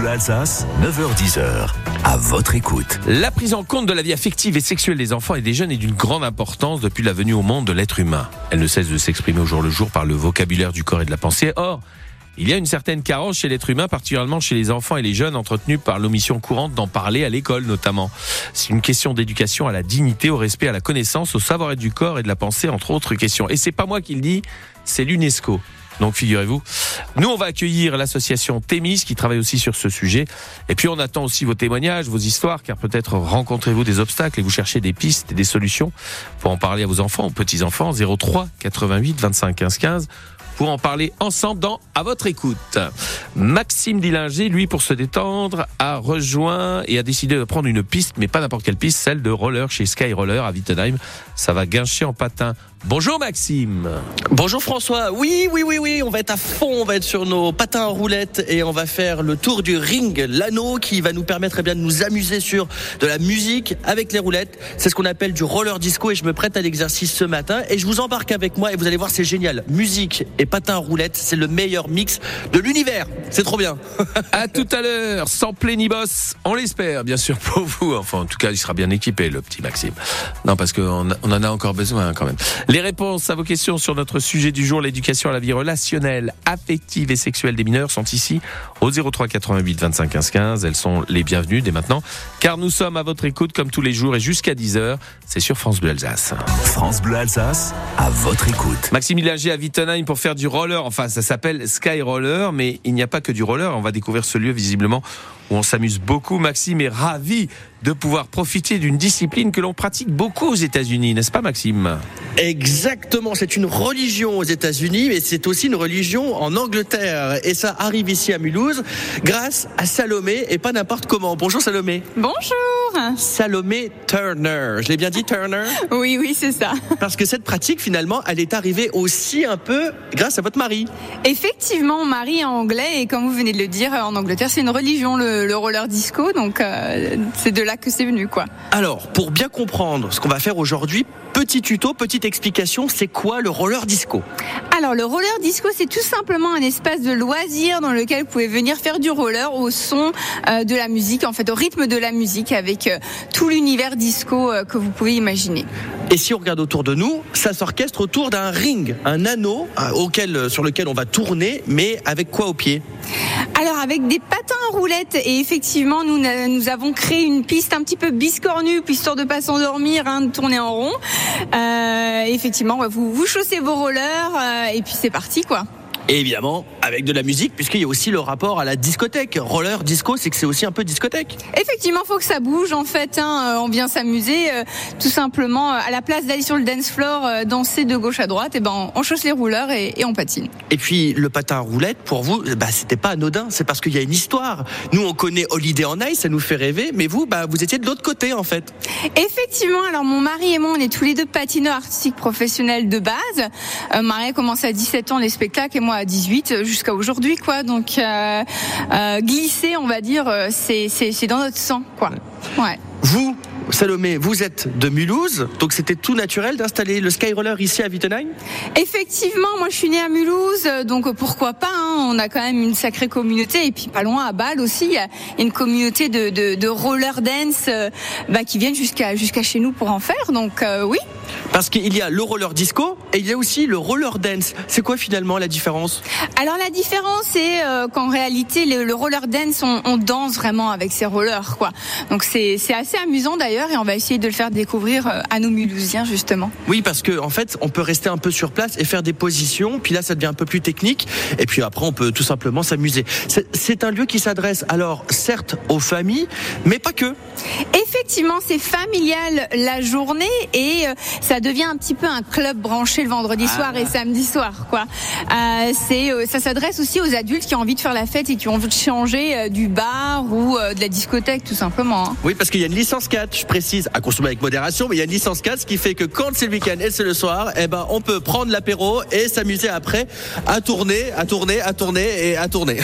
Bleu Alsace, 9h10h. À votre écoute. La prise en compte de la vie affective et sexuelle des enfants et des jeunes est d'une grande importance depuis la venue au monde de l'être humain. Elle ne cesse de s'exprimer au jour le jour par le vocabulaire du corps et de la pensée. Or, il y a une certaine carence chez l'être humain, particulièrement chez les enfants et les jeunes, entretenus par l'omission courante d'en parler à l'école notamment. C'est une question d'éducation à la dignité, au respect, à la connaissance, au savoir-être du corps et de la pensée, entre autres questions. Et c'est pas moi qui le dis, c'est l'UNESCO. Donc figurez-vous, nous on va accueillir l'association Thémis qui travaille aussi sur ce sujet. Et puis on attend aussi vos témoignages, vos histoires, car peut-être rencontrez-vous des obstacles et vous cherchez des pistes et des solutions pour en parler à vos enfants, aux petits-enfants, 03 88 25 15 15 pour en parler ensemble dans À votre écoute. Maxime Dillinger, lui, pour se détendre, a rejoint et a décidé de prendre une piste, mais pas n'importe quelle piste, celle de roller chez Sky Roller à Wittenheim. Ça va guincher en patin. Bonjour Maxime. Bonjour François. Oui, oui, oui, oui, on va être à fond, on va être sur nos patins à roulettes et on va faire le tour du ring, l'anneau qui va nous permettre eh bien, de nous amuser sur de la musique avec les roulettes. C'est ce qu'on appelle du roller disco et je me prête à l'exercice ce matin et je vous embarque avec moi et vous allez voir, c'est génial. Musique et patins à roulettes, c'est le meilleur mix de l'univers. C'est trop bien. à tout à l'heure, sans boss, on l'espère, bien sûr pour vous. Enfin, en tout cas, il sera bien équipé, le petit Maxime. Non, parce qu'on on en a encore besoin quand même. Les réponses à vos questions sur notre sujet du jour, l'éducation à la vie relationnelle, affective et sexuelle des mineurs, sont ici au 03 88 25 15 15. Elles sont les bienvenues dès maintenant, car nous sommes à votre écoute comme tous les jours et jusqu'à 10h. C'est sur France Bleu Alsace. France Bleu Alsace, à votre écoute. Maxime Illager à Wittenheim pour faire du roller. Enfin, ça s'appelle Sky Roller, mais il n'y a pas que du roller. On va découvrir ce lieu visiblement où on s'amuse beaucoup. Maxime est ravi de pouvoir profiter d'une discipline que l'on pratique beaucoup aux États-Unis, n'est-ce pas Maxime? Exactement, c'est une religion aux États-Unis, mais c'est aussi une religion en Angleterre. Et ça arrive ici à Mulhouse grâce à Salomé et pas n'importe comment. Bonjour Salomé. Bonjour. Salomé Turner. Je l'ai bien dit Turner? Oui, oui, c'est ça. Parce que cette pratique, finalement, elle est arrivée aussi un peu grâce à votre mari. Effectivement, mon mari est anglais et comme vous venez de le dire, en Angleterre, c'est une religion, le, roller disco. Donc, euh, c'est de là que c'est venu, quoi. Alors, pour bien comprendre ce qu'on va faire aujourd'hui, petit tuto, petite explication, c'est quoi le roller disco? Alors, le roller disco, c'est tout simplement un espace de loisir dans lequel vous pouvez venir faire du roller au son euh, de la musique, en fait, au rythme de la musique, avec euh, tout l'univers disco que vous pouvez imaginer. Et si on regarde autour de nous, ça s'orchestre autour d'un ring, un anneau auquel, sur lequel on va tourner, mais avec quoi au pied? Alors avec des patins à roulettes et effectivement nous, nous avons créé une piste un petit peu biscornue, histoire de pas s'endormir, hein, de tourner en rond. Euh, effectivement, vous, vous chaussez vos rollers euh, et puis c'est parti quoi. Et évidemment, avec de la musique, puisqu'il y a aussi le rapport à la discothèque. Roller, disco, c'est que c'est aussi un peu discothèque. Effectivement, faut que ça bouge. En fait, hein, euh, on vient s'amuser, euh, tout simplement. Euh, à la place d'aller sur le dance floor, danser de gauche à droite, et eh ben on chausse les rouleurs et, on patine. Et puis le patin à roulette, pour vous, bah c'était pas anodin. C'est parce qu'il y a une histoire. Nous, on connaît Holiday on Ice, ça nous fait rêver, mais vous, bah vous étiez de l'autre côté en fait. Effectivement. Alors mon mari et moi, on est tous les deux patineurs artistiques professionnels de base. Euh, Marie a commencé à 17 ans les spectacles et moi à 18 jusqu'à aujourd'hui quoi. Donc euh, euh, glisser, on va dire, euh, c'est c'est dans notre sang quoi. Ouais. Vous Salomé, vous êtes de Mulhouse, donc c'était tout naturel d'installer le Skyroller ici à Wittenheim? Effectivement, moi je suis née à Mulhouse, donc pourquoi pas hein, On a quand même une sacrée communauté, et puis pas loin à Bâle aussi, il y a une communauté de, de, de roller dance bah, qui viennent jusqu'à jusqu'à chez nous pour en faire, donc oui. Parce qu'il y a le roller disco et il y a aussi le roller dance. C'est quoi finalement la différence? Alors la différence c'est euh, qu'en réalité le, roller dance on, danse vraiment avec ces rollers quoi. Donc c'est assez amusant d'ailleurs et on va essayer de le faire découvrir euh, à nos Mulhousiens justement. Oui parce que en fait on peut rester un peu sur place et faire des positions puis là ça devient un peu plus technique et puis après on peut tout simplement s'amuser. C'est un lieu qui s'adresse alors certes aux familles mais pas que. Effectivement c'est familial la journée et euh, ça devient un petit peu un club branché le vendredi ah. soir et samedi soir, quoi. Euh, c'est, euh, ça s'adresse aussi aux adultes qui ont envie de faire la fête et qui ont envie de changer euh, du bar ou de la discothèque, tout simplement. Hein. Oui, parce qu'il y a une licence 4, je précise, à consommer avec modération, mais il y a une licence 4, ce qui fait que quand c'est le week-end et c'est le soir, eh ben, on peut prendre l'apéro et s'amuser après à tourner, à tourner, à tourner et à tourner.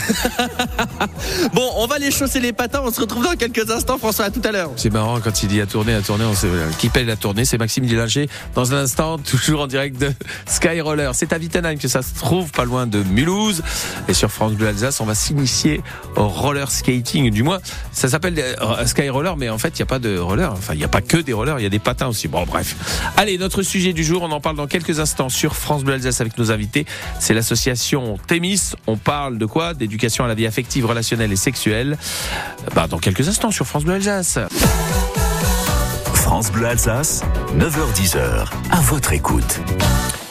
bon, on va aller chausser les patins, on se retrouve dans quelques instants, François, à tout à l'heure. C'est marrant quand il dit à tourner, à tourner, on sait qui paye la tournée, c'est Maxime Dillinger Dans un instant, toujours en direct de Sky Roller. C'est à Wittenheim que ça se trouve, pas loin de Mulhouse. Et sur France Bleu Alsace, on va s'initier au roller skating. Du moins, ça s'appelle euh, Sky Roller, mais en fait, il n'y a pas de roller. Enfin, il n'y a pas que des rollers, il y a des patins aussi. Bon, bref. Allez, notre sujet du jour, on en parle dans quelques instants sur France Bleu Alsace avec nos invités. C'est l'association Thémis. On parle de quoi? D'éducation à la vie affective, relationnelle et sexuelle. Bah, dans quelques instants sur France Bleu Alsace. France Bleu Alsace, 9h10h, à votre écoute.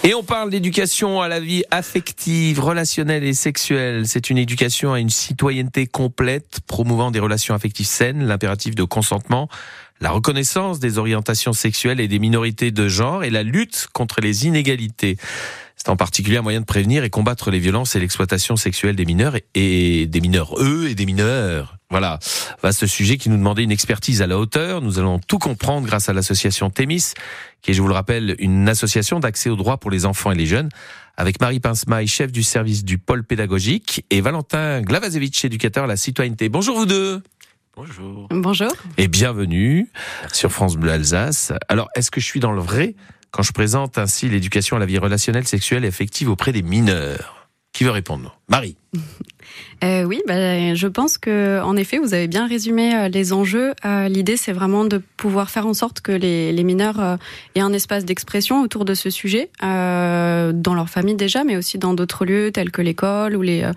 Et on parle d'éducation à la vie affective, relationnelle et sexuelle. C'est une éducation à une citoyenneté complète, promouvant des relations affectives saines, l'impératif de consentement, la reconnaissance des orientations sexuelles et des minorités de genre et la lutte contre les inégalités. C'est en particulier un moyen de prévenir et combattre les violences et l'exploitation sexuelle des mineurs et des mineurs eux et des mineurs. Voilà, vaste sujet qui nous demandait une expertise à la hauteur. Nous allons tout comprendre grâce à l'association Thémis, qui est, je vous le rappelle, une association d'accès aux droits pour les enfants et les jeunes, avec Marie Pincemaille, chef du service du pôle pédagogique, et Valentin Glavazevich, éducateur à la citoyenneté. Bonjour vous deux. Bonjour. Bonjour. Et bienvenue sur France Bleu Alsace. Alors, est-ce que je suis dans le vrai quand je présente ainsi l'éducation à la vie relationnelle, sexuelle et affective auprès des mineurs? Qui veut répondre? Marie. Euh, oui, bah, je pense que en effet, vous avez bien résumé euh, les enjeux. Euh, L'idée, c'est vraiment de pouvoir faire en sorte que les, les mineurs euh, aient un espace d'expression autour de ce sujet, euh, dans leur famille déjà, mais aussi dans d'autres lieux tels que l'école ou les,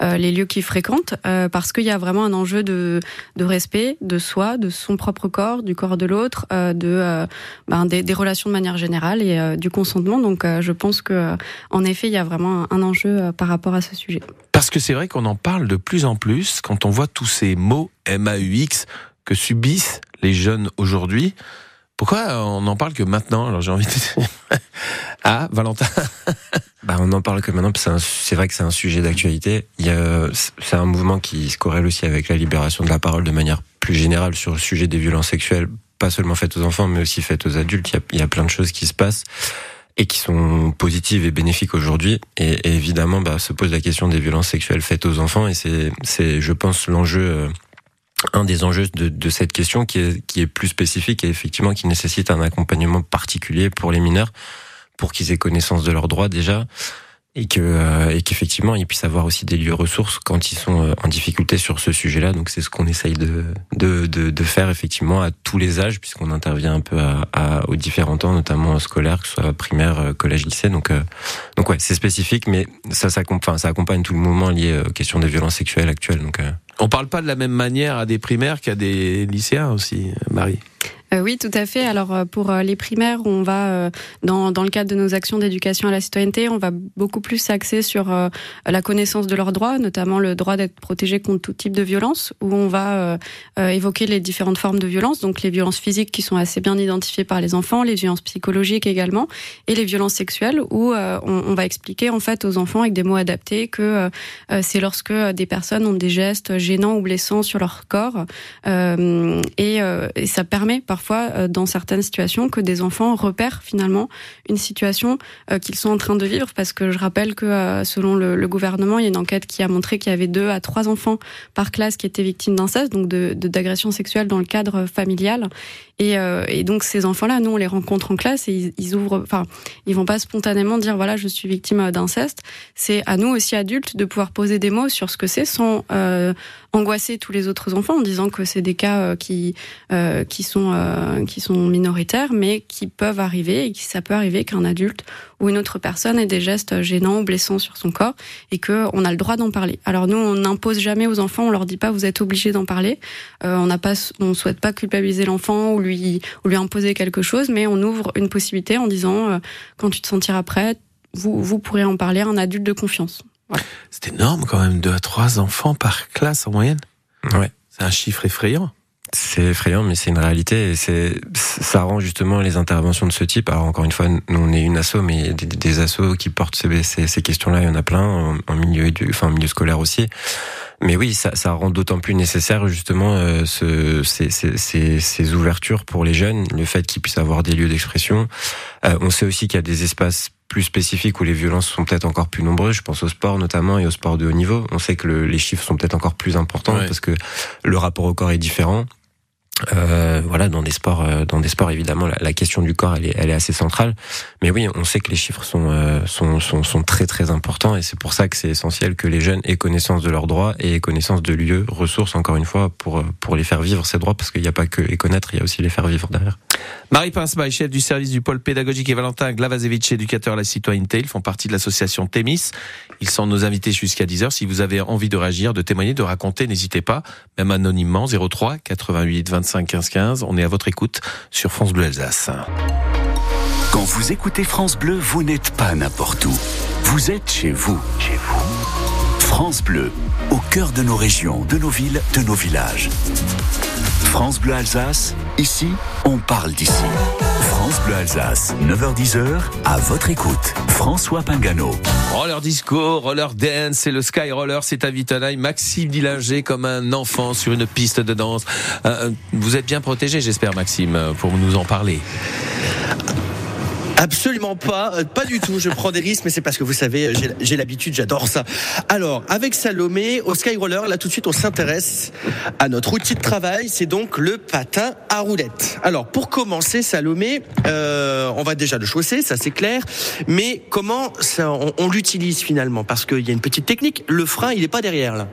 les lieux qu'ils fréquentent, parce qu'il y a vraiment un enjeu de, de respect de soi, de son propre corps, du corps de l'autre, de ben, des, des, relations de manière générale et du consentement. Donc, je pense que en effet, il y a vraiment un, un enjeu par rapport à ce sujet. Parce que c'est vrai qu'on en parle de plus en plus quand on voit tous ces mots MAUX que subissent les jeunes aujourd'hui. Pourquoi on n'en parle que maintenant? Alors j'ai envie de dire... ah, Valentin bah, On n'en parle que maintenant, c'est vrai que c'est un sujet d'actualité. C'est un mouvement qui se corrèle aussi avec la libération de la parole de manière plus générale sur le sujet des violences sexuelles, pas seulement faites aux enfants, mais aussi faites aux adultes. Il y a, il y a plein de choses qui se passent et qui sont positives et bénéfiques aujourd'hui. Et, évidemment, bah, se pose la question des violences sexuelles faites aux enfants. Et c'est, c'est, je pense, l'enjeu, euh, un des enjeux de, de, cette question qui est, qui est plus spécifique et effectivement qui nécessite un accompagnement particulier pour les mineurs, pour qu'ils aient connaissance de leurs droits déjà, et que euh, et qu'effectivement ils puissent avoir aussi des lieux ressources quand ils sont euh, en difficulté sur ce sujet-là. Donc c'est ce qu'on essaye de, de, de de faire effectivement à tous les âges puisqu'on intervient un peu à, à, aux différents temps, notamment scolaire, que ce soit primaire, euh, collège, lycée. Donc donc ouais, c'est spécifique, mais ça ça, enfin, ça accompagne tout le mouvement lié aux questions des violences sexuelles actuelles. Donc on parle pas de la même manière à des primaires qu'à des lycéens aussi, Marie? Euh, oui, tout à fait. Alors euh, pour euh, les primaires, on va dans, dans le cadre de nos actions d'éducation à la citoyenneté, on va beaucoup plus s'axer sur la connaissance de leurs droits, notamment le droit d'être protégé contre tout type de violence, où on va évoquer les différentes formes de violence, donc les violences physiques qui sont assez bien identifiées par les enfants, les violences psychologiques également, et les violences sexuelles, où on, on, va expliquer en fait aux enfants avec des mots adaptés que c'est lorsque des personnes ont des gestes gênants ou blessants sur leur corps, et, et ça permet parfois fois euh, dans certaines situations que des enfants repèrent finalement une situation euh, qu'ils sont en train de vivre parce que je rappelle que euh, selon le, gouvernement, il y a une enquête qui a montré qu'il y avait deux à trois enfants par classe qui étaient victimes d'inceste, donc de d'agression sexuelle dans le cadre familial. Et, et donc ces enfants-là, nous on les rencontre en classe et ils, ouvrent, enfin ils vont pas spontanément dire voilà je suis victime d'inceste. C'est à nous aussi adultes de pouvoir poser des mots sur ce que c'est sans angoisser tous les autres enfants en disant que c'est des cas qui qui sont euh, qui sont minoritaires, mais qui peuvent arriver et qui ça peut arriver qu'un adulte ou une autre personne ait des gestes gênants ou blessants sur son corps et que on a le droit d'en parler. Alors nous, on n'impose jamais aux enfants, on leur dit pas vous êtes obligé d'en parler. Euh, on n'a pas, on souhaite pas culpabiliser l'enfant ou lui ou lui imposer quelque chose, mais on ouvre une possibilité en disant euh, quand tu te sentiras prêt, vous vous pourrez en parler à un adulte de confiance. C'est énorme quand même, deux à trois enfants par classe en moyenne. Ouais. C'est un chiffre effrayant. C'est effrayant, mais c'est une réalité et c'est ça rend justement les interventions de ce type. Alors encore une fois, nous on est une asso, mais des, des assos qui portent ces, ces, ces questions-là, il y en a plein en, en milieu, enfin en milieu scolaire aussi. Mais oui, ça, ça rend d'autant plus nécessaire justement euh, ce, ces, ces, ces, ouvertures pour les jeunes, le fait qu'ils puissent avoir des lieux d'expression. Euh, on sait aussi qu'il y a des espaces plus spécifiques où les violences sont peut-être encore plus nombreuses. Je pense au sport notamment et au sport de haut niveau. On sait que le, les chiffres sont peut-être encore plus importants parce que le rapport au corps est différent. Euh, voilà, dans des sports, euh, dans des sports évidemment, la, la, question du corps, elle est, elle est assez centrale. Mais oui, on sait que les chiffres sont, euh, sont, sont, sont, très très importants, et c'est pour ça que c'est essentiel que les jeunes aient connaissance de leurs droits et aient connaissance de lieux, ressources, encore une fois, pour pour les faire vivre ces droits, parce qu'il n'y a pas que les connaître, il y a aussi les faire vivre derrière. Marie Pincemaille, chef du service du pôle pédagogique, et Valentin Glavazevich, éducateur à la citoyenneté, ils font partie de l'association Témis. Ils sont nos invités jusqu'à 10h. Si vous avez envie de réagir, de témoigner, de raconter, n'hésitez pas, même anonymement, 03 88 25 15 15. On est à votre écoute sur France Bleu Alsace. Quand vous écoutez France Bleu, vous n'êtes pas n'importe où. Vous êtes chez vous. Chez vous. France Bleu, au cœur de nos régions, de nos villes, de nos villages. France Bleu Alsace, ici, on parle d'ici. France Bleu Alsace, 9h10h, à votre écoute. François Pingano. Roller disco, roller dance et le sky roller, c'est à Wittenheim. Maxime Dillinger comme un enfant sur une piste de danse. Euh, vous êtes bien protégé, j'espère, Maxime, pour nous en parler. Absolument pas, euh, pas du tout. Je prends des risques, mais c'est parce que vous savez, j'ai l'habitude, j'adore ça. Alors, avec Salomé, au Skyroller, là tout de suite, on s'intéresse à notre outil de travail. C'est donc le patin à roulettes. Alors, pour commencer, Salomé, euh, on va déjà le chausser, ça c'est clair. Mais comment ça, on, on l'utilise finalement? Parce qu'il y a une petite technique. Le frein, il n'est pas derrière là.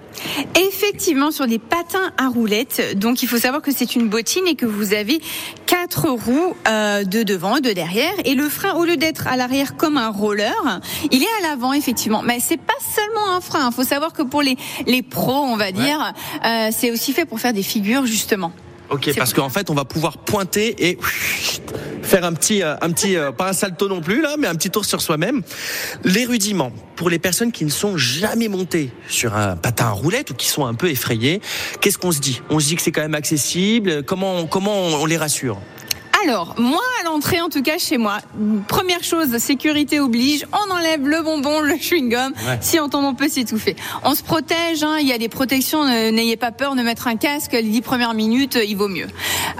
Effectivement, sur des patins à roulettes. Donc, il faut savoir que c'est une bottine et que vous avez quatre roues euh, de devant et de derrière. Et le frein, au lieu d'être à l'arrière comme un roller, il est à l'avant effectivement. Mais c'est pas seulement un frein. Il faut savoir que pour les les pros, on va dire, euh, c'est aussi fait pour faire des figures justement. Ok, parce qu'en fait, on va pouvoir pointer et faire un petit, euh, un petit, pas un salto non plus là, mais un petit tour sur soi-même. Les rudiments pour les personnes qui ne sont jamais montées sur un patin à roulette ou qui sont un peu effrayées. Qu'est-ce qu'on se dit? On se dit que c'est quand même accessible? Comment, comment on les rassure? Alors, moi, à l'entrée, en tout cas, chez moi, première chose, sécurité oblige, on enlève le bonbon, le chewing-gum. Ouais. Si on tombe, on peut s'étouffer. On se protège, hein, il y a des protections, n'ayez pas peur de mettre un casque, les dix premières minutes, il vaut mieux.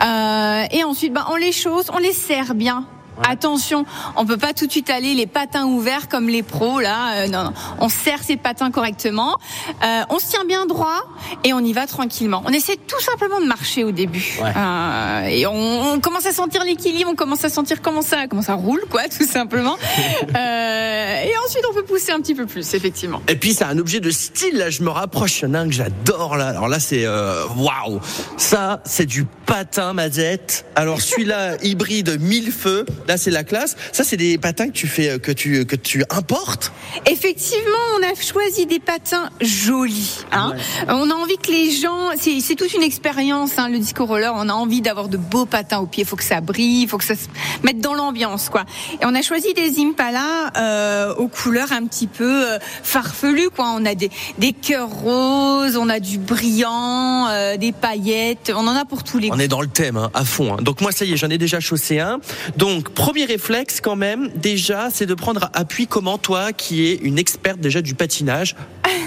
Euh, et ensuite, bah, on les chausse, on les serre bien. Attention, on peut pas tout de suite aller les patins ouverts comme les pros là. Euh, non, non, on serre ses patins correctement. Euh, on se tient bien droit et on y va tranquillement. On essaie tout simplement de marcher au début ouais. euh, et on, on, commence à sentir l'équilibre, on commence à sentir comment ça, comment ça roule quoi, tout simplement. Euh, et ensuite on peut pousser un petit peu plus effectivement. Et puis c'est un objet de style. Là, je me rapproche. Il y en a un que j'adore là. Alors là c'est euh, waouh. Ça c'est du patin mazette. Alors celui-là hybride mille feux. Là, c'est la classe. Ça, c'est des patins que tu fais, que tu, que tu importes. Effectivement, on a choisi des patins jolis. Hein. Ouais. On a envie que les gens, c'est toute une expérience, hein, le disco roller. On a envie d'avoir de beaux patins aux pieds. Il faut que ça brille, il faut que ça se mette dans l'ambiance, quoi. Et on a choisi des Impala euh, aux couleurs un petit peu euh, farfelues, quoi. On a des, des cœurs roses, on a du brillant, euh, des paillettes. On en a pour tous les. On est dans le thème, hein, à fond. Donc moi, ça y est, j'en ai déjà chaussé un. Donc premier réflexe quand même, déjà, c'est de prendre appui comment toi, qui es une experte déjà du patinage,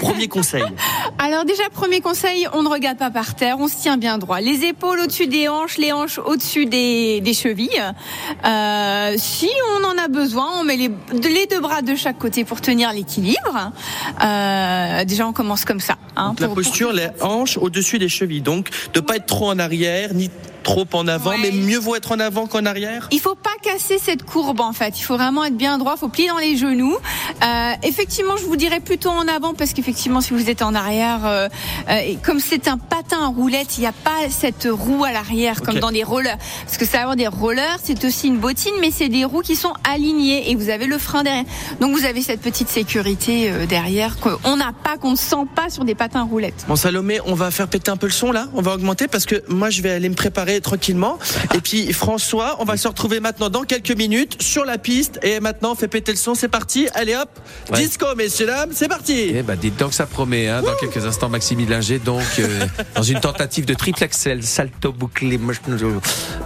premier conseil. Alors déjà, premier conseil, on ne regarde pas par terre, on se tient bien droit. Les épaules au-dessus des hanches, les hanches au-dessus des, des, chevilles. Euh, si on en a besoin, on met les, les, deux bras de chaque côté pour tenir l'équilibre. Euh, déjà, on commence comme ça. Hein, pour, la posture, pour... les hanches au-dessus des chevilles. Donc, de pas être trop en arrière, ni trop en avant, ouais. mais mieux vaut être en avant qu'en arrière? Il faut pas casser cette courbe en fait. Il faut vraiment être bien droit, il faut plier dans les genoux. Euh, effectivement, je vous dirais plutôt en avant parce qu'effectivement, si vous êtes en arrière, euh, euh, comme c'est un patin en roulette, il n'y a pas cette roue à l'arrière comme okay. dans les rollers. Parce que ça va avoir des rollers, c'est aussi une bottine, mais c'est des roues qui sont alignées et vous avez le frein derrière. Donc vous avez cette petite sécurité euh, derrière qu'on n'a pas, qu'on ne sent pas sur des patins roulettes. Bon Salomé, on va faire péter un peu le son là, on va augmenter parce que moi je vais aller me préparer tranquillement. Et puis François, on va se retrouver maintenant dans quelques minutes sur la piste. Et maintenant, on fait péter le son, c'est parti. Allez hop, ouais. disco, messieurs dames, c'est parti. Eh ben, dites donc ça promet. Hein, dans quelques instants, Maxime Linger, donc euh, dans une tentative de triple axel, salto bouclé.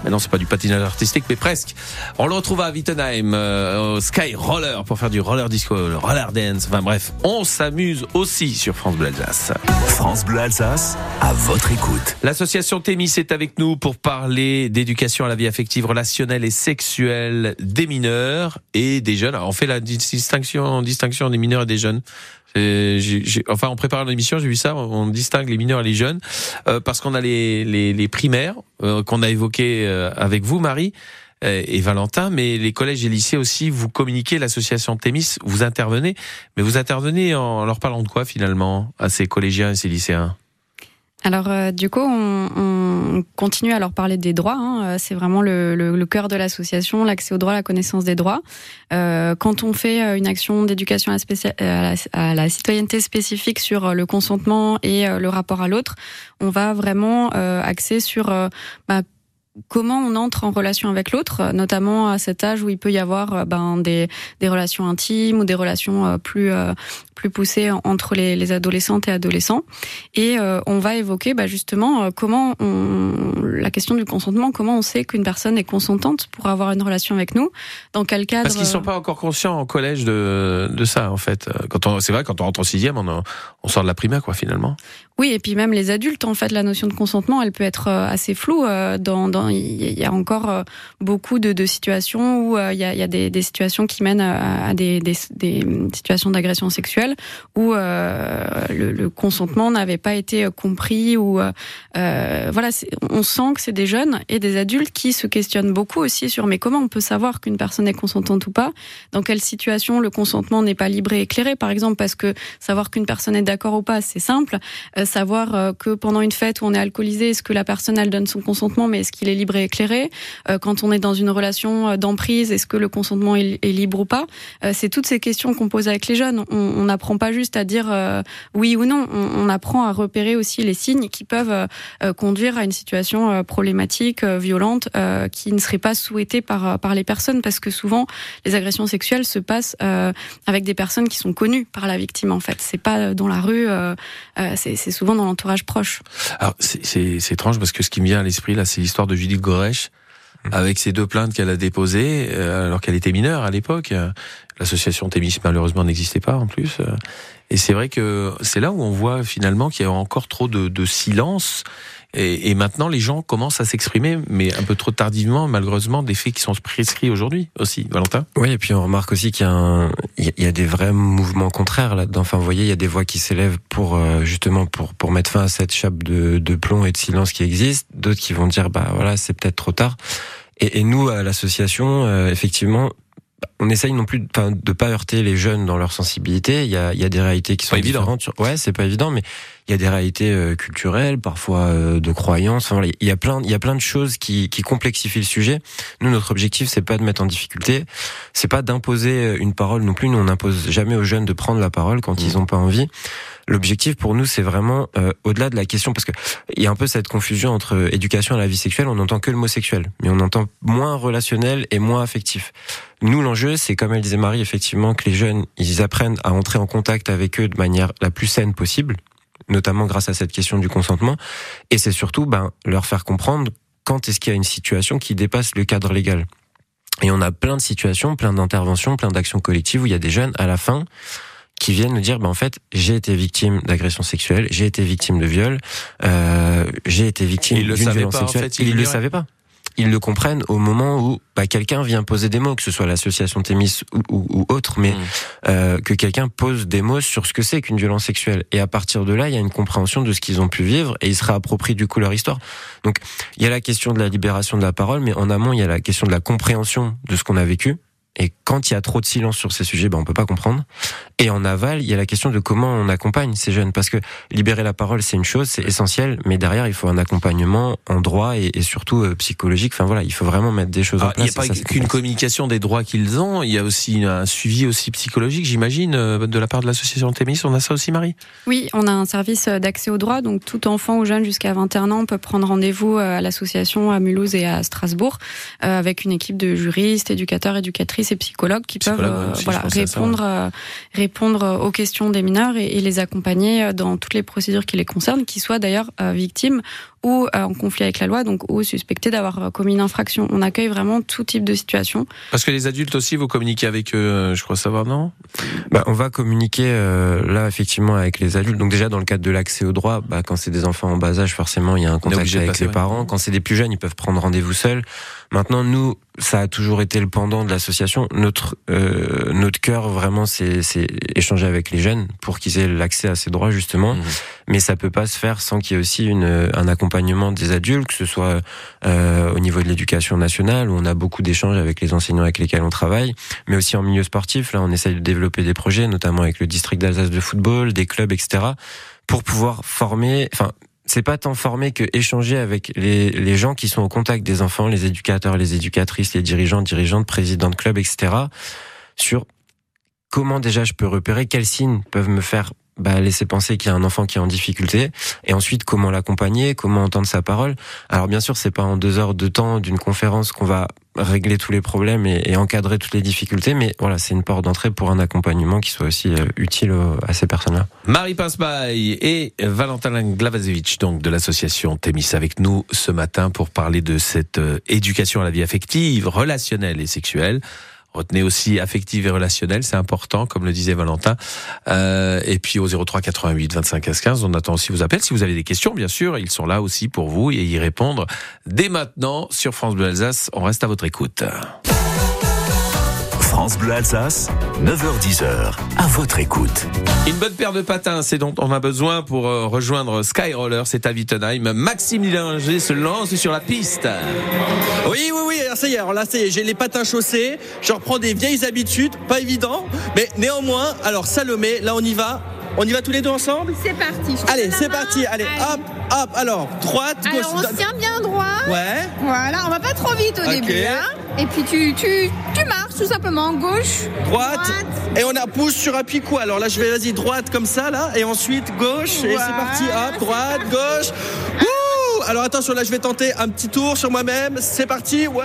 Mais non, c'est pas du patinage artistique, mais presque. On le retrouve à Wittenheim, euh, au Sky Roller, pour faire du roller disco, le roller dance. Enfin bref, on s'amuse aussi sur France Bleu Alsace. France Bleu Alsace, à votre écoute. L'association Témis est avec nous pour parler d'éducation à la vie affective, relationnelle et sexuelle des mineurs et des jeunes. Alors, on fait la distinction, distinction des mineurs et des jeunes. Enfin, en préparant l'émission, j'ai vu ça. On distingue les mineurs et les jeunes euh, parce qu'on a les, les, les primaires euh, qu'on a évoqués euh, avec vous, Marie et Valentin, mais les collèges et lycées aussi, vous communiquez, l'association Thémis, vous intervenez, mais vous intervenez en leur parlant de quoi finalement à ces collégiens et ces lycéens? Alors euh, du coup, on, on, continue à leur parler des droits. Hein. Euh, c'est vraiment le, le, le cœur de l'association, l'accès aux droits, la connaissance des droits. Euh, quand on fait euh, une action d'éducation à, à, à, la citoyenneté spécifique sur le consentement et le rapport à l'autre, on va vraiment axer sur bah, comment on entre en relation avec l'autre, notamment à cet âge où il peut y avoir ben, des, des relations intimes ou des relations plus plus poussée entre les, les adolescentes et adolescents. Et euh, on va évoquer bah, justement euh, comment on, la question du consentement, comment on sait qu'une personne est consentante pour avoir une relation avec nous, dans quel cadre. Parce qu'ils sont pas encore conscients en collège de, de ça en fait. Quand on, c'est vrai, quand on rentre en sixième, on, on sort de la primaire quoi finalement. Oui, et puis même les adultes, en fait, la notion de consentement, elle peut être euh, assez floue. Dans, dans, il y a encore beaucoup de, situations où il y a, des, situations qui mènent à des, situations d'agression sexuelle où euh, le, consentement n'avait pas été compris ou euh, euh voilà, on sent que c'est des jeunes et des adultes qui se questionnent beaucoup aussi sur mais comment on peut savoir qu'une personne est consentante ou pas? Dans quelle situation le consentement n'est pas libre et éclairé? Par exemple, parce que savoir qu'une personne est d'accord ou pas, c'est simple. Euh, savoir euh, que pendant une fête où on est alcoolisé, est-ce que la personne elle donne son consentement, mais est-ce qu'il est libre et éclairé? Quand on est dans une relation d'emprise, est-ce que le consentement est, libre ou pas? C'est toutes ces questions qu'on pose avec les jeunes. On, n'apprend pas juste à dire euh, oui ou non. On, apprend à repérer aussi les signes qui peuvent euh, euh, conduire à une situation problématique, violente, qui ne serait pas souhaitée par par les personnes, parce que souvent les agressions sexuelles se passent avec des personnes qui sont connues par la victime. En fait, c'est pas dans la rue, c'est souvent dans l'entourage proche. Alors c'est étrange parce que ce qui me vient à l'esprit là, c'est l'histoire de Judith Goresh mmh. avec ces deux plaintes qu'elle a déposées alors qu'elle était mineure à l'époque. L'association Thémis malheureusement n'existait pas en plus. Et c'est vrai que c'est là où on voit finalement qu'il y a encore trop de, de silence. Et, et, maintenant, les gens commencent à s'exprimer, mais un peu trop tardivement, malheureusement, des faits qui sont prescrits aujourd'hui aussi. Valentin? Oui, et puis on remarque aussi qu'il y, a un, il y a des vrais mouvements contraires là-dedans. Enfin, vous voyez, il y a des voix qui s'élèvent pour euh, justement pour pour mettre fin à cette chape de, de plomb et de silence qui existe. D'autres qui vont dire, bah voilà, c'est peut-être trop tard. Et, et nous, à l'association, euh, effectivement, on essaye non plus de, de pas heurter les jeunes dans leur sensibilité. Il y a, il y a des réalités qui sont pas différentes. Évident. Ouais, c'est pas évident, mais il y a des réalités euh, culturelles, parfois euh, de croyances. Enfin, il y a plein, il y a plein de choses qui, qui complexifient le sujet. Nous, notre objectif, c'est pas de mettre en difficulté, c'est pas d'imposer une parole non plus. Nous, on n'impose jamais aux jeunes de prendre la parole quand mmh. ils ont pas envie. L'objectif pour nous, c'est vraiment euh, au-delà de la question, parce que il y a un peu cette confusion entre éducation et la vie sexuelle. On n'entend que le mot sexuel, mais on entend moins relationnel et moins affectif. Nous, l'enjeu, c'est comme elle disait Marie, effectivement, que les jeunes, ils apprennent à entrer en contact avec eux de manière la plus saine possible, notamment grâce à cette question du consentement. Et c'est surtout, ben, leur faire comprendre quand est-ce qu'il y a une situation qui dépasse le cadre légal. Et on a plein de situations, plein d'interventions, plein d'actions collectives où il y a des jeunes à la fin qui viennent nous dire, ben en fait, j'ai été victime d'agression sexuelle, j'ai été victime de viol, euh, j'ai été victime d'une violence sexuelle. En fait, ils ne le savaient pas. Ils le comprennent au moment où bah, quelqu'un vient poser des mots, que ce soit l'association Thémis ou, ou, ou, autre, mais mmh. euh, que quelqu'un pose des mots sur ce que c'est qu'une violence sexuelle. Et à partir de là, il y a une compréhension de ce qu'ils ont pu vivre et ils se réapproprient du coup leur histoire. Donc, il y a la question de la libération de la parole, mais en amont, il y a la question de la compréhension de ce qu'on a vécu et quand il y a trop de silence sur ces sujets, ben on peut pas comprendre. Et en aval, il y a la question de comment on accompagne ces jeunes, parce que libérer la parole, c'est une chose, c'est essentiel, mais derrière, il faut un accompagnement en droit et, et surtout euh, psychologique. Enfin voilà, il faut vraiment mettre des choses Alors, en place. Il n'y a pas qu'une communication des droits qu'ils ont, il y a aussi un suivi aussi psychologique, j'imagine, euh, de la part de l'association Thémis. On a ça aussi, Marie? Oui, on a un service d'accès aux droits, donc tout enfant ou jeune jusqu'à 21 ans peut prendre rendez-vous euh, à l'association à Mulhouse et à Strasbourg avec une équipe de juristes, éducateurs, éducatrices psychologues qui peuvent euh, voilà, répondre, euh, répondre aux questions des mineurs et, et, les accompagner dans toutes les procédures qui les concernent, qu'ils soient d'ailleurs euh, victimes ou euh, en conflit avec la loi, donc ou suspectés d'avoir euh, commis une infraction. On accueille vraiment tout type de situation. Parce que les adultes aussi, vous communiquez avec eux, euh, je crois savoir, non? Bah, On va communiquer euh, là effectivement avec les adultes. Donc déjà dans le cadre de l'accès au droit, bah, quand c'est des enfants en bas âge, forcément il y a un contact avec passer, les ouais. parents. Quand c'est des plus jeunes, ils peuvent prendre rendez-vous seuls. Maintenant, nous, ça a toujours été le pendant de l'association notre euh, notre cœur vraiment c'est c'est échanger avec les jeunes pour qu'ils aient l'accès à ces droits justement. Mhm. Mais ça peut pas se faire sans qu'il y ait aussi une un accompagnement des adultes, que ce soit euh, au niveau de l'éducation nationale où on a beaucoup d'échanges avec les enseignants avec lesquels on travaille, mais aussi en milieu sportif. Là, on essaye de développer des projets, notamment avec le district d'Alsace de football, des clubs, etc., pour pouvoir former. Enfin, c'est pas tant former que échanger avec les, les gens qui sont au contact des enfants, les éducateurs, les éducatrices, les dirigeants, dirigeantes, présidents de clubs, etc. sur comment déjà je peux repérer quels signes peuvent me faire bah, laisser penser qu'il y a un enfant qui est en difficulté et ensuite comment l'accompagner, comment entendre sa parole. Alors bien sûr, c'est pas en deux heures de temps d'une conférence qu'on va régler tous les problèmes et, encadrer toutes les difficultés, mais voilà, c'est une porte d'entrée pour un accompagnement qui soit aussi euh, utile euh, à ces personnes-là. Marie Pinsbaille et Valentin Glavazevich, donc de l'association Témis, avec nous ce matin pour parler de cette euh, éducation à la vie affective, relationnelle et sexuelle. Retenez aussi affective et relationnelle, c'est important, comme le disait Valentin. Euh, et puis au 03 88 25 15 15, on attend aussi vos appels. Si vous avez des questions, bien sûr, ils sont là aussi pour vous et y répondre dès maintenant sur France Bleu Alsace. On reste à votre écoute. France Bleu Alsace, 9h10h, à votre écoute. Une bonne paire de patins, c'est dont on a besoin pour euh, rejoindre Skyroller, c'est à Wittenheim. Maxime Lillinger se lance sur la piste. Oui, oui, oui, alors ça y est, alors là, ça y est, j'ai les patins chaussés, je reprends des vieilles habitudes, pas évident, mais néanmoins, alors Salomé, là on y va, on y va tous les deux ensemble? C'est parti. je Allez, c'est parti, allez, hop, hop, alors, droite, gauche. Alors on se tient bien droit. Ouais, Voilà, on va pas trop vite au début. Hein et puis tu, tu, tu marches tout simplement gauche, droite, et on a pouce sur appui quoi Alors là, je vais, vas-y, droite comme ça, là, et ensuite gauche, et c'est parti, hop, droite, gauche. Ouh alors attention, là, je vais tenter un petit tour sur moi-même, c'est parti, ouais,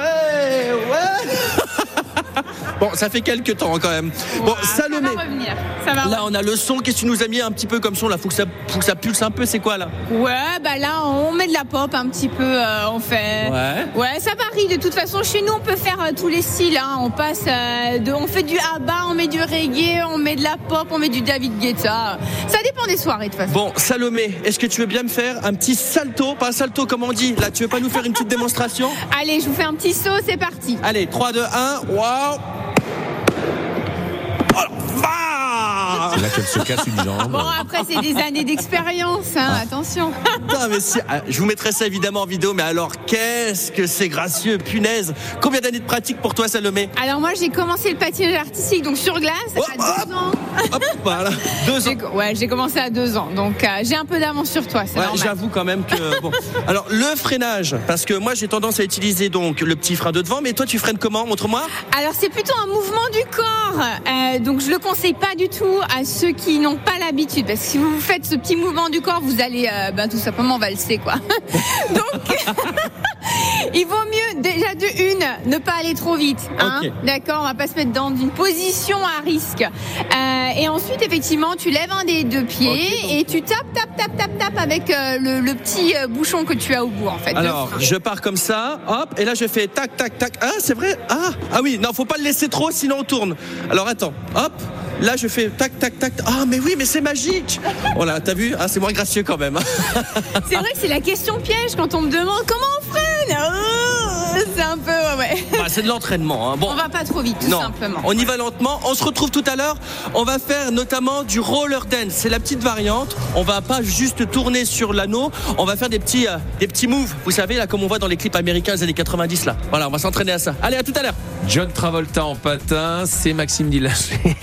ouais. Bon, ça fait quelques temps quand même. Bon, Salomé. Ça va revenir. Ça va Là, on a le son. Qu'est-ce que tu nous as mis un petit peu comme son là? Faut que, ça, faut que ça pulse un peu. C'est quoi là? Ouais, bah là, on met de la pop un petit peu, euh, on fait. Ouais. Ouais, ça varie. De toute façon, chez nous, on peut faire euh, tous les styles. Hein. On passe euh, de, on fait du ABBA, on met du reggae, on met de la pop, on met du David Guetta. Ça dépend des soirées de toute façon. Bon, Salomé, est-ce que tu veux bien me faire un petit salto? Pas un salto, comme on dit. Là, tu veux pas nous faire une petite démonstration? Allez, je vous fais un petit saut, c'est parti. Allez, 3, 2, 1. Waouh là qu'elle se casse une jambe. Bon, après, c'est des années d'expérience, hein, attention. Putain, mais si- ah, je vous mettrai ça évidemment en vidéo, mais alors qu'est-ce que c'est gracieux, punaise Combien d'années de pratique pour toi, Salomé Alors, moi, j'ai commencé le patinage artistique, donc sur glace, Oh, à deux ans. Hop, voilà, deux ans. J'ai- Ouais, j'ai commencé à deux ans, donc euh, j'ai un peu d'avance sur toi, c'est Ouais, normal. j'avoue quand même que bon. Alors le freinage, parce que moi j'ai tendance à utiliser donc le petit frein de devant, mais toi tu freines comment? Montre-moi. Alors c'est plutôt un mouvement du corps, Euh, donc je le conseille pas du tout à ceux qui n'ont pas l'habitude, parce que si vous faites ce petit mouvement du corps, vous allez euh, ben, tout simplement valser quoi. donc il vaut mieux déjà de une ne pas aller trop vite, hein. D'accord On va pas se mettre dans une position à risque. Euh, et ensuite effectivement tu lèves un des deux pieds et tu tapes tapes tapes tapes tapes avec euh, le, le petit euh, bouchon que tu as au bout en fait. Alors je pars comme ça, hop, et là je fais tac tac tac. Ah c'est vrai? Ah ah oui, non faut pas le laisser trop, sinon on tourne. Alors attends, hop. Là, je fais tac, tac, tac. Ah, mais oui, mais c'est magique. Voilà, t'as vu? Ah, c'est moins gracieux quand même. C'est vrai que c'est la question piège quand on me demande comment on freine. Oh, C'est un peu ouais, ouais. Bah, c'est de l'entraînement. Hein. Bon, On va pas trop vite, tout non, simplement. on y va lentement. On se retrouve tout à l'heure. On va faire notamment du roller dance. C'est la petite variante. On va pas juste tourner sur l'anneau. On va faire des petits, euh, des petits moves. Vous savez là, comme on voit dans les clips américains des années 90 là. Voilà, on va s'entraîner à ça. Allez, à tout à l'heure. John Travolta en patin, c'est Maxime Dillager.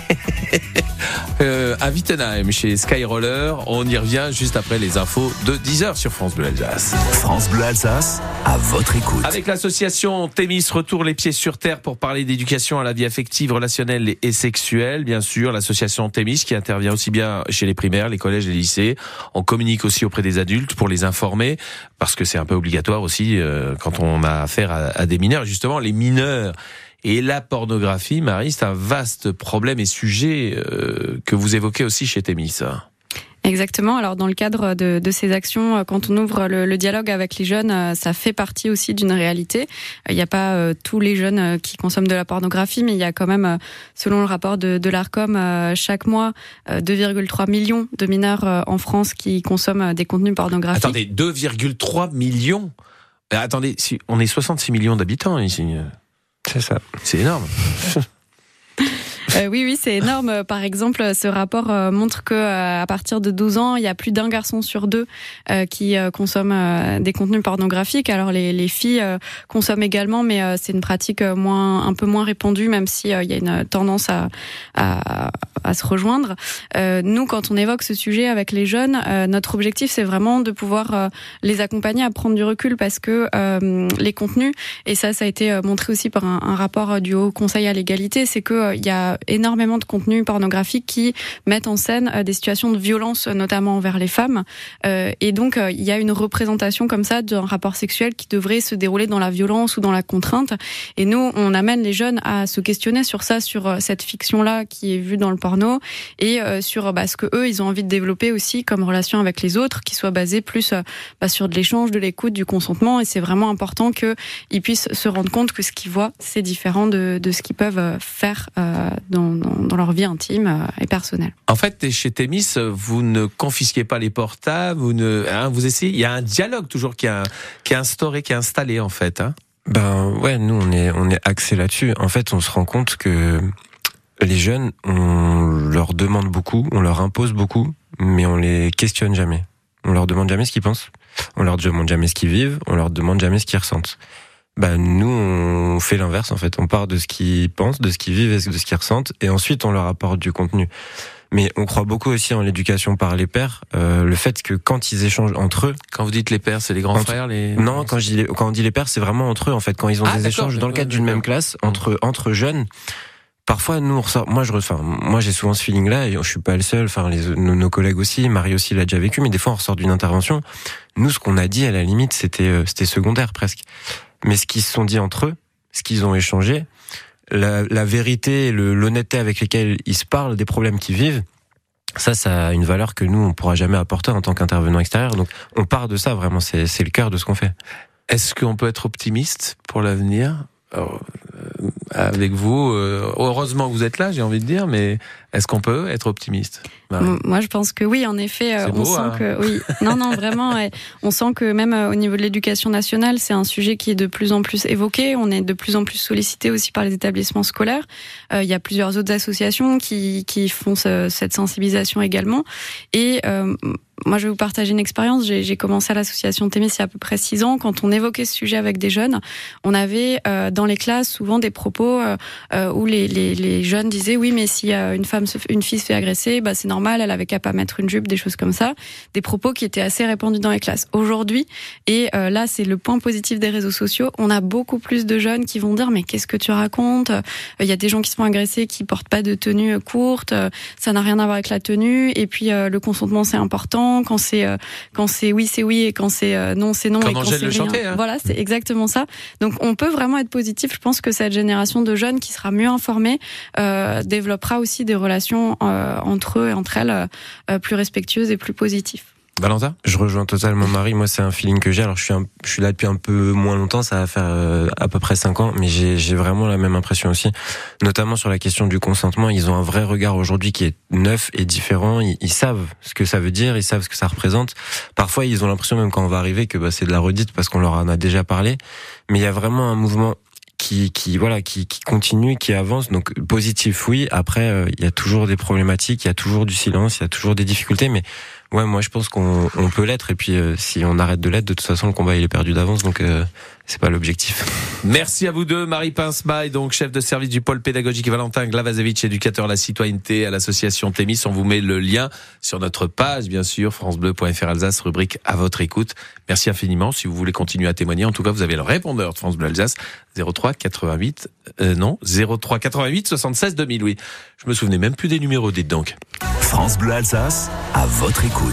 Euh, à Wittenheim chez Skyroller, on y revient juste après les infos de 10h sur France Bleu Alsace. France Bleu Alsace, à votre écoute. Avec l'association Témis Retour les pieds sur terre pour parler d'éducation à la vie affective, relationnelle et sexuelle, bien sûr, l'association Témis qui intervient aussi bien chez les primaires, les collèges les lycées. On communique aussi auprès des adultes pour les informer parce que c'est un peu obligatoire aussi euh, quand on a affaire à, des mineurs. Justement, les mineurs et la pornographie, Marie, c'est un vaste problème et sujet euh, que vous évoquez aussi chez Témis. Exactement. Alors dans le cadre de, de ces actions, euh, quand on ouvre le, le dialogue avec les jeunes, euh, ça fait partie aussi d'une réalité. Il n'y a pas euh, tous les jeunes euh, qui consomment de la pornographie, mais il y a quand même, euh, selon le rapport de, de l'Arcom, euh, chaque mois euh, 2,3 millions de mineurs euh, en France qui consomment euh, des contenus pornographiques. Attendez, 2,3 millions? Euh, Attendez, si on est 66 millions d'habitants ici. C'est ça. C'est énorme. oui, oui, c'est énorme. Par exemple, ce rapport montre que à partir de 12 ans, il y a plus d'un garçon sur deux qui consomme des contenus pornographiques. Alors les, les filles consomment également, mais c'est une pratique moins, un peu moins répandue, même s'il il y a une tendance à, à se rejoindre. nous, quand on évoque ce sujet avec les jeunes, notre objectif, c'est vraiment de pouvoir les accompagner à prendre du recul parce que les contenus, et ça, ça a été montré aussi par un, un rapport du Haut Conseil à l'égalité, c'est que il y a énormément de contenus pornographiques qui mettent en scène des situations de violence, notamment envers les femmes. et donc, il y a une représentation comme ça d'un rapport sexuel qui devrait se dérouler dans la violence ou dans la contrainte. Et nous, on amène les jeunes à se questionner sur ça, sur cette fiction-là qui est vue dans le porno, et sur bah, ce que eux, ils ont envie de développer aussi comme relation avec les autres, qui soit basée plus bah, sur de l'échange, de l'écoute, du consentement. Et c'est vraiment important qu'ils puissent se rendre compte que ce qu'ils voient, c'est différent de, de ce qu'ils peuvent faire dans, dans, dans, leur vie intime et personnelle. En fait, chez Témis, vous ne confisquez pas les portables, vous ne, hein, vous essayez. Il y a un dialogue toujours qui est, qui est instauré, qui est installé en fait. Hein ben ouais, nous on est on est axé là-dessus. En fait, on se rend compte que les jeunes, on leur demande beaucoup, on leur impose beaucoup, mais on les questionne jamais. On leur demande jamais ce qu'ils pensent. On leur demande jamais ce qu'ils vivent. On leur demande jamais ce qu'ils ressentent. Ben nous, on fait l'inverse en fait. On part de ce qu'ils pensent, de ce qu'ils vivent et de ce qu'ils ressentent, et ensuite on leur apporte du contenu. Mais on croit beaucoup aussi en l'éducation par les pères. Euh, le fait que quand ils échangent entre eux, quand vous dites les pères, c'est les grands frères, les non, quand je dis les... quand on dit les pères, c'est vraiment entre eux en fait. Quand ils ont ah, des échanges dans le cadre d'une même classe entre entre jeunes. Parfois, nous on ressort. Moi, je, enfin, moi, j'ai souvent ce feeling-là. Et je suis pas le seul. Enfin, nos, collègues aussi. Marie aussi l'a déjà vécu. Mais des fois, on ressort d'une intervention. Nous, ce qu'on a dit, à la limite, c'était c'était secondaire presque. Mais ce qu'ils se sont dit entre eux, ce qu'ils ont échangé, la, la vérité, l'honnêteté avec lesquelles ils se parlent des problèmes qu'ils vivent, ça, ça a une valeur que nous, on pourra jamais apporter en tant qu'intervenant extérieur. Donc, on part de ça, vraiment, c'est le cœur de ce qu'on fait. Est-ce qu'on peut être optimiste pour l'avenir? Euh, avec vous euh, Heureusement que vous êtes là, j'ai envie de dire, mais est-ce qu'on peut être optimiste Moi, je pense que oui. En effet, euh, on sent hein. que oui. Non, non, vraiment. on sent que même euh, au niveau de l'éducation nationale, c'est un sujet qui est de plus en plus évoqué. On est de plus en plus sollicité aussi par les établissements scolaires. Euh, il y a plusieurs autres associations qui qui font ce, cette sensibilisation également. Et euh, moi, je vais vous partager une expérience. J'ai commencé à l'association Témis il y a à peu près six ans. Quand on évoquait ce sujet avec des jeunes, on avait euh, dans les classes souvent des propos euh, où les, les, les, jeunes disaient oui, mais si une femme, une fille se fait agresser, bah c'est normal, elle avait qu'à pas mettre une jupe, des choses comme ça. Des propos qui étaient assez répandus dans les classes. Aujourd'hui, et euh, là, c'est le point positif des réseaux sociaux. On a beaucoup plus de jeunes qui vont dire mais qu'est-ce que tu racontes? Il y a des gens qui se font agresser qui portent pas de tenue courte. Ça n'a rien à voir avec la tenue. Et puis le consentement, c'est important quand c'est euh, quand c'est oui c'est oui et quand c'est euh, non c'est non et quand c'est rien. hein. Voilà, c'est exactement ça. Donc on peut vraiment être positif. Je pense que cette génération de jeunes qui sera mieux informée euh, développera aussi des relations euh, entre eux et entre elles plus respectueuses et plus positives. Valentin? Je rejoins totalement Marie. Moi, c'est un feeling que j'ai. Alors, je suis, un, je suis là depuis un peu moins longtemps. Ça va faire euh, à peu près cinq ans, mais j'ai vraiment la même impression aussi. Notamment sur la question du consentement, ils ont un vrai regard aujourd'hui qui est neuf et différent. Ils, ils, savent ce que ça veut dire, ils savent ce que ça représente. Parfois, ils ont l'impression même quand on va arriver que bah, c'est de la redite parce qu'on leur en a déjà parlé. Mais il y a vraiment un mouvement qui, qui voilà qui, qui continue, qui avance. Donc positif, oui. Après, euh, il y a toujours des problématiques, il y a toujours du silence, il y a toujours des difficultés, mais Ouais, moi je pense qu'on on peut l'être et puis euh, si on arrête de l'être, de toute façon le combat il est perdu d'avance donc euh, c'est pas l'objectif. Merci à vous deux, Marie Pincemaille, donc chef de service du pôle pédagogique, Valentin Glavazevich, éducateur à la citoyenneté à l'association Témis. On vous met le lien sur notre page, bien sûr, francebleu.fr Alsace, rubrique à votre écoute. Merci infiniment. Si vous voulez continuer à témoigner, en tout cas, vous avez le répondeur de France Bleu Alsace 03 88 euh, non 03 88 76 2000. Oui, je me souvenais même plus des numéros. Dites donc. France Bleu Alsace, à votre écoute.